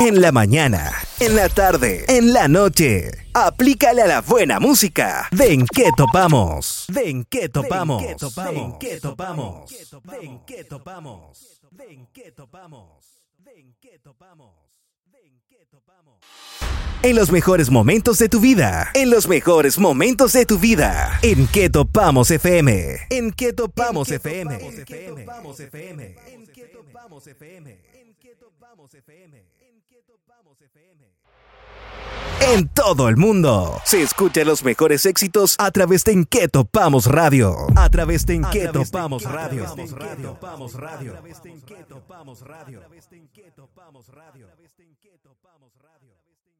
En la mañana, en la tarde, en la noche. Aplícale a la buena música. ¿De qué topamos? ¿De qué topamos? ¿De topamos? ¿De topamos? ¿De qué topamos? ¿De qué topamos? ¿De qué topamos? En los mejores momentos de tu vida. En los mejores momentos de tu vida. En qué topamos FM. En qué topamos FM. En qué topamos FM. En qué topamos FM. En qué topamos FM. En todo el mundo se escuchan los mejores éxitos a través de En qué topamos radio. A través de En qué topamos radio. A través de En qué topamos radio. A través de En qué topamos radio. A través de En qué topamos radio.